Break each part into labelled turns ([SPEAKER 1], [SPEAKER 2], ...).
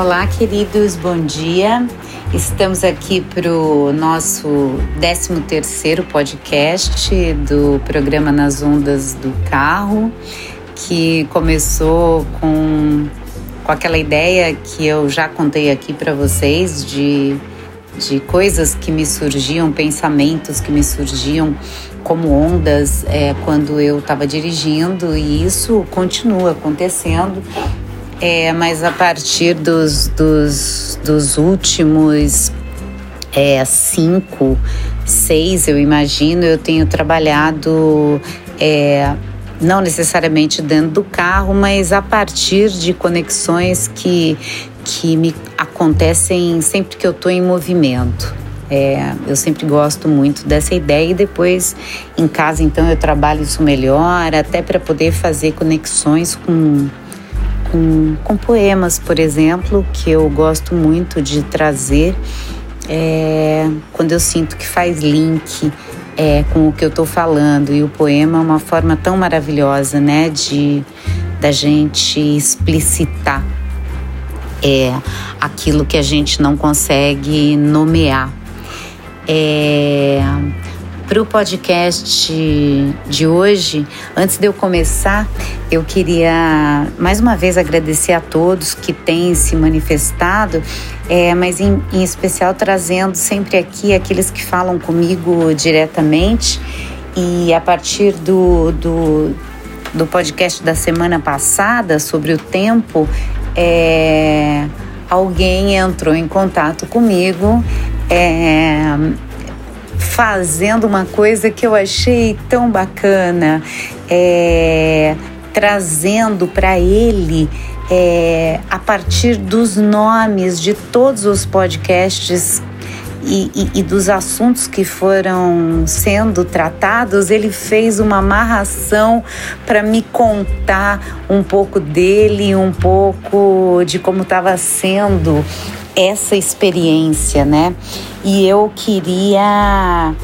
[SPEAKER 1] Olá, queridos, bom dia. Estamos aqui para o nosso 13º podcast do programa Nas Ondas do Carro, que começou com, com aquela ideia que eu já contei aqui para vocês de, de coisas que me surgiam, pensamentos que me surgiam como ondas é, quando eu estava dirigindo e isso continua acontecendo é, mas a partir dos, dos, dos últimos é, cinco, seis, eu imagino, eu tenho trabalhado é, não necessariamente dentro do carro, mas a partir de conexões que, que me acontecem sempre que eu estou em movimento. É, eu sempre gosto muito dessa ideia e depois em casa então eu trabalho isso melhor, até para poder fazer conexões com com, com poemas, por exemplo, que eu gosto muito de trazer é, quando eu sinto que faz link é, com o que eu estou falando. E o poema é uma forma tão maravilhosa, né, de da gente explicitar é, aquilo que a gente não consegue nomear. É, para o podcast de hoje, antes de eu começar, eu queria mais uma vez agradecer a todos que têm se manifestado, é, mas em, em especial trazendo sempre aqui aqueles que falam comigo diretamente. E a partir do, do, do podcast da semana passada sobre o tempo, é, alguém entrou em contato comigo. É, fazendo uma coisa que eu achei tão bacana, é, trazendo para ele é, a partir dos nomes de todos os podcasts e, e, e, dos assuntos que foram sendo tratados, ele fez uma amarração para me contar um pouco dele, um pouco de como estava sendo essa experiência, né? E eu queria,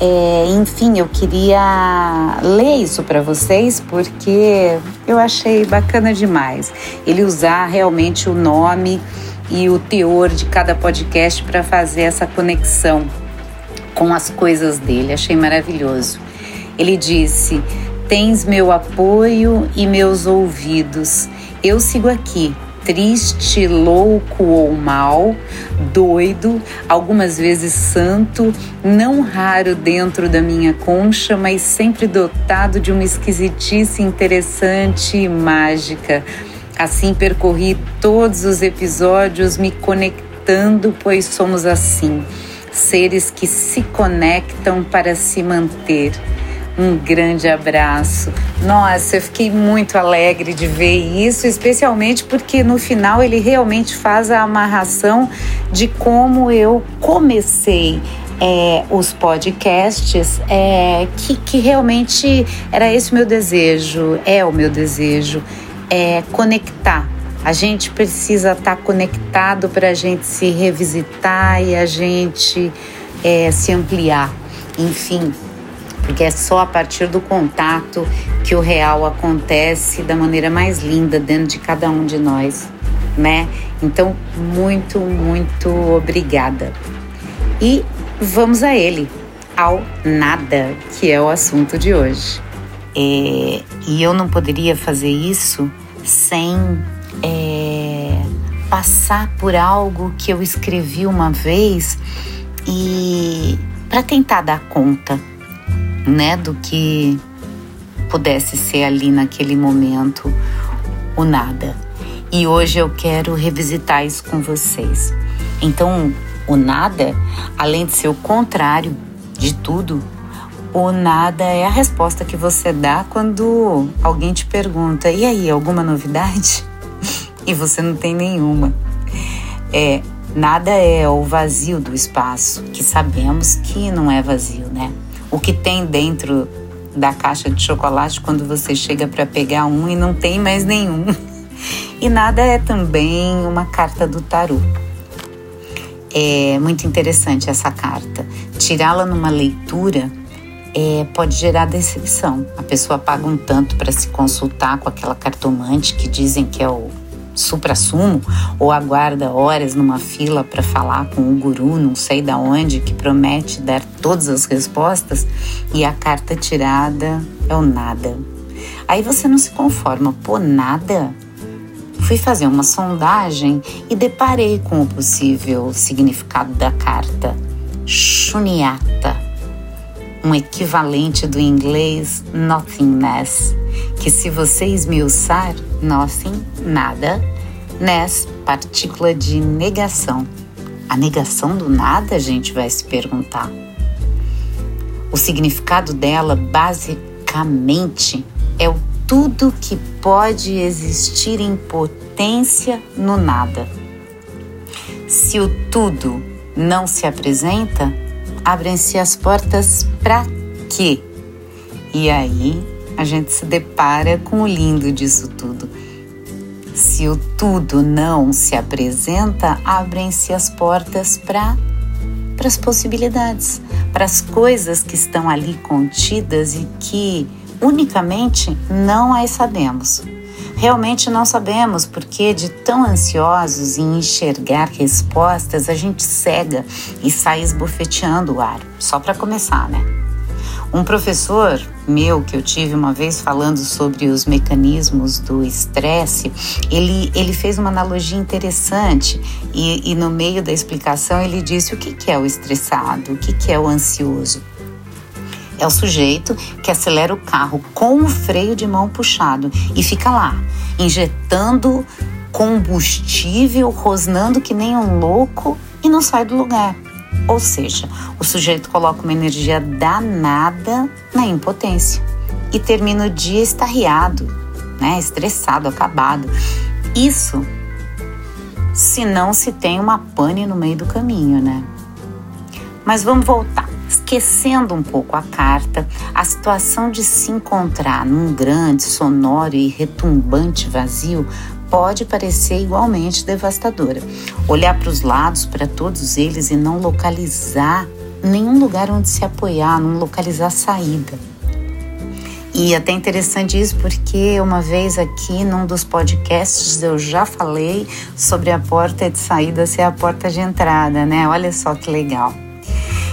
[SPEAKER 1] é, enfim, eu queria ler isso para vocês porque eu achei bacana demais. Ele usar realmente o nome e o teor de cada podcast para fazer essa conexão com as coisas dele. Achei maravilhoso. Ele disse: Tens meu apoio e meus ouvidos. Eu sigo aqui triste, louco ou mal, doido, algumas vezes santo, não raro dentro da minha concha, mas sempre dotado de uma esquisitice interessante e mágica. Assim percorri todos os episódios me conectando, pois somos assim, seres que se conectam para se manter um grande abraço. Nossa, eu fiquei muito alegre de ver isso, especialmente porque no final ele realmente faz a amarração de como eu comecei é, os podcasts, é, que, que realmente era esse o meu desejo, é o meu desejo, é conectar. A gente precisa estar tá conectado para a gente se revisitar e a gente é, se ampliar. Enfim, porque é só a partir do contato que o real acontece da maneira mais linda dentro de cada um de nós, né? Então, muito, muito obrigada. E vamos a ele, ao nada, que é o assunto de hoje. É, e eu não poderia fazer isso sem é, passar por algo que eu escrevi uma vez e para tentar dar conta né, do que pudesse ser ali naquele momento o nada. E hoje eu quero revisitar isso com vocês. Então, o nada, além de ser o contrário de tudo, o nada é a resposta que você dá quando alguém te pergunta: "E aí, alguma novidade?" e você não tem nenhuma. É, nada é o vazio do espaço, que sabemos que não é vazio, né? O que tem dentro da caixa de chocolate quando você chega para pegar um e não tem mais nenhum. E nada é também uma carta do tarô. É muito interessante essa carta. Tirá-la numa leitura é, pode gerar decepção. A pessoa paga um tanto para se consultar com aquela cartomante que dizem que é o, supra-sumo ou aguarda horas numa fila para falar com o guru, não sei da onde, que promete dar todas as respostas e a carta tirada é o nada. Aí você não se conforma, pô, nada? Fui fazer uma sondagem e deparei com o possível significado da carta. Shunyata, um equivalente do inglês nothingness, que se você esmiuçar, nothing, nada, ness, partícula de negação. A negação do nada, a gente vai se perguntar. O significado dela, basicamente, é o tudo que pode existir em potência no nada. Se o tudo não se apresenta, abrem-se as portas para quê? E aí a gente se depara com o lindo disso tudo. Se o tudo não se apresenta, abrem-se as portas para para as possibilidades, para as coisas que estão ali contidas e que unicamente não as sabemos. Realmente não sabemos porque, de tão ansiosos em enxergar respostas, a gente cega e sai esbofeteando o ar. Só para começar, né? Um professor meu que eu tive uma vez falando sobre os mecanismos do estresse, ele, ele fez uma analogia interessante e, e no meio da explicação ele disse o que, que é o estressado, o que, que é o ansioso. É o sujeito que acelera o carro com o freio de mão puxado e fica lá, injetando combustível, rosnando que nem um louco e não sai do lugar. Ou seja, o sujeito coloca uma energia danada na impotência e termina o dia estarriado, né, estressado, acabado. Isso se não se tem uma pane no meio do caminho, né? Mas vamos voltar esquecendo um pouco a carta, a situação de se encontrar num grande, sonoro e retumbante vazio pode parecer igualmente devastadora. Olhar para os lados, para todos eles e não localizar nenhum lugar onde se apoiar, não localizar saída. E até interessante isso porque uma vez aqui num dos podcasts eu já falei sobre a porta de saída ser a porta de entrada, né? Olha só que legal.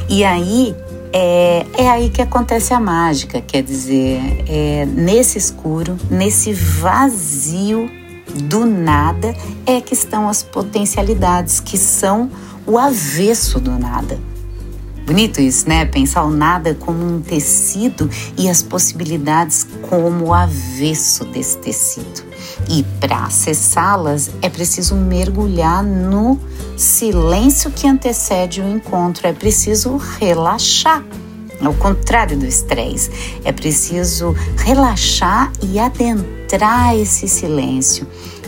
[SPEAKER 1] E aí é, é aí que acontece a mágica, quer dizer, é, nesse escuro, nesse vazio do nada, é que estão as potencialidades, que são o avesso do nada. Bonito isso, né? Pensar o nada como um tecido e as possibilidades como o avesso desse tecido. E para acessá-las é preciso mergulhar no silêncio que antecede o encontro, é preciso relaxar. Ao contrário do estresse, é preciso relaxar e adentrar esse silêncio.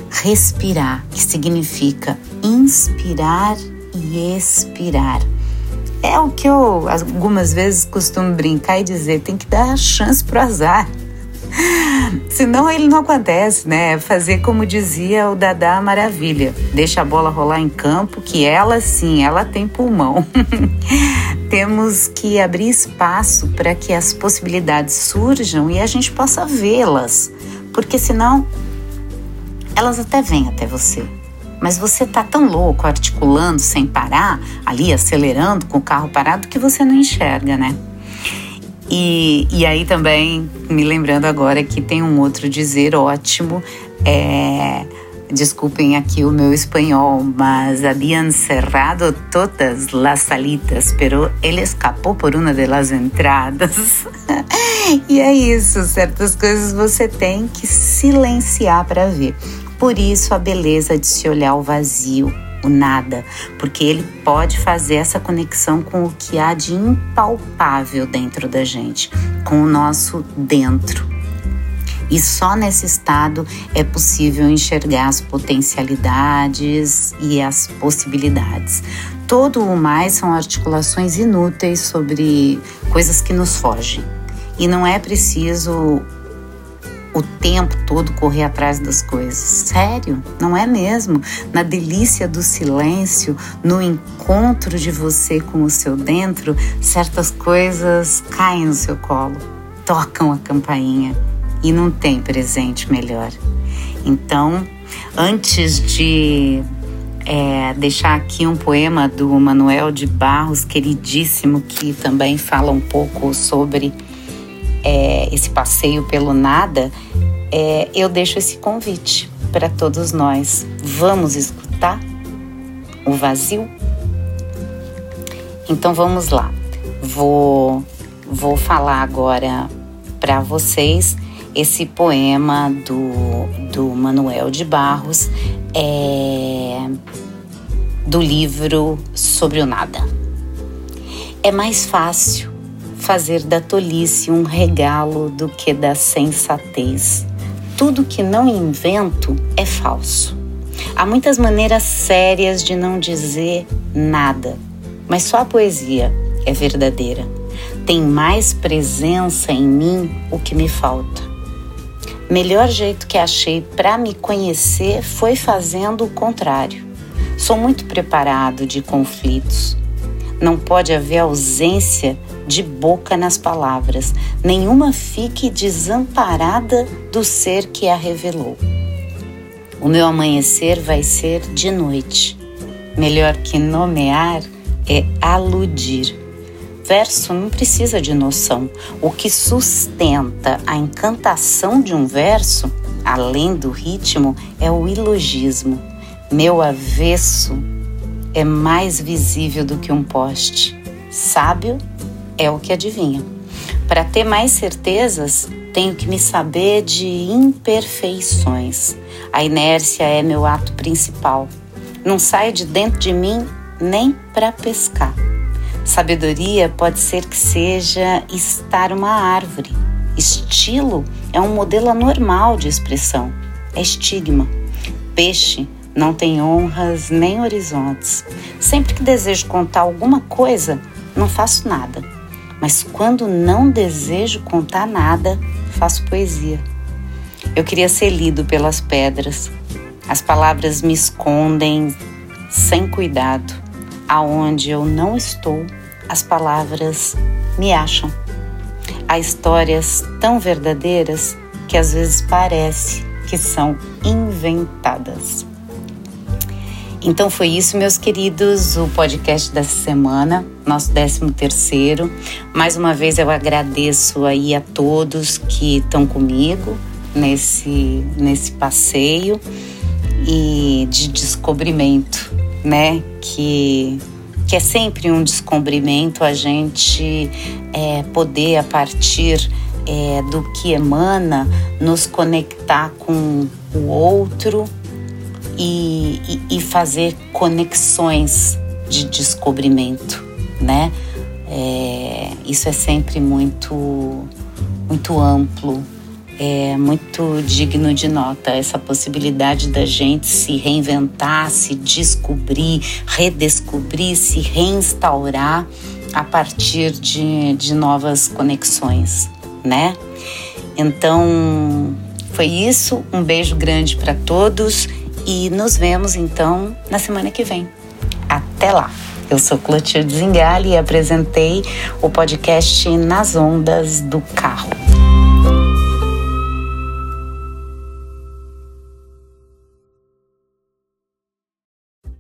[SPEAKER 1] Respirar, que significa inspirar e expirar é o que eu algumas vezes costumo brincar e dizer: tem que dar chance pro azar. Senão ele não acontece, né? Fazer como dizia o Dadá Maravilha: deixa a bola rolar em campo, que ela sim, ela tem pulmão. Temos que abrir espaço para que as possibilidades surjam e a gente possa vê-las, porque senão elas até vêm até você mas você tá tão louco articulando sem parar, ali acelerando com o carro parado, que você não enxerga, né? E, e aí também, me lembrando agora que tem um outro dizer ótimo, é, desculpem aqui o meu espanhol, mas habían cerrado todas las salitas, pero ele escapou por uma de las entradas. e é isso, certas coisas você tem que silenciar para ver. Por isso a beleza de se olhar o vazio, o nada, porque ele pode fazer essa conexão com o que há de impalpável dentro da gente, com o nosso dentro. E só nesse estado é possível enxergar as potencialidades e as possibilidades. Todo o mais são articulações inúteis sobre coisas que nos fogem. E não é preciso o tempo todo correr atrás das coisas. Sério, não é mesmo? Na delícia do silêncio, no encontro de você com o seu dentro, certas coisas caem no seu colo, tocam a campainha e não tem presente melhor. Então, Antes de é, deixar aqui um poema do Manuel de Barros, queridíssimo, que também fala um pouco sobre é, esse passeio pelo nada, é, eu deixo esse convite para todos nós. Vamos escutar o vazio? Então vamos lá. Vou, vou falar agora para vocês esse poema do, do Manuel de Barros, é, do livro Sobre o Nada. É mais fácil fazer da tolice um regalo do que da sensatez. Tudo que não invento é falso. Há muitas maneiras sérias de não dizer nada, mas só a poesia é verdadeira. Tem mais presença em mim o que me falta. Melhor jeito que achei para me conhecer foi fazendo o contrário. Sou muito preparado de conflitos. Não pode haver ausência de boca nas palavras, nenhuma fique desamparada do ser que a revelou. O meu amanhecer vai ser de noite. Melhor que nomear é aludir. Verso não precisa de noção. O que sustenta a encantação de um verso, além do ritmo, é o ilogismo. Meu avesso é mais visível do que um poste. Sábio é o que adivinha. Para ter mais certezas, tenho que me saber de imperfeições. A inércia é meu ato principal. Não saio de dentro de mim nem para pescar. Sabedoria pode ser que seja estar uma árvore. Estilo é um modelo anormal de expressão. É estigma. Peixe não tem honras nem horizontes. Sempre que desejo contar alguma coisa, não faço nada. Mas quando não desejo contar nada, faço poesia. Eu queria ser lido pelas pedras. As palavras me escondem sem cuidado. Aonde eu não estou, as palavras me acham. Há histórias tão verdadeiras que às vezes parece que são inventadas. Então foi isso, meus queridos, o podcast dessa semana, nosso 13 terceiro. Mais uma vez eu agradeço aí a todos que estão comigo nesse, nesse passeio e de descobrimento né? Que, que é sempre um descobrimento a gente é, poder, a partir é, do que emana, nos conectar com o outro e, e, fazer conexões de descobrimento, né? É, isso é sempre muito, muito amplo, é muito digno de nota essa possibilidade da gente se reinventar, se descobrir, redescobrir, se reinstaurar a partir de, de novas conexões, né? Então, foi isso. Um beijo grande para todos e nos vemos então na semana que vem. Até lá! Eu sou Clotilde Zingali e apresentei o podcast Nas Ondas do Carro.